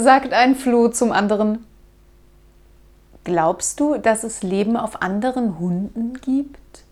sagt ein Floh zum anderen. Glaubst du, dass es Leben auf anderen Hunden gibt?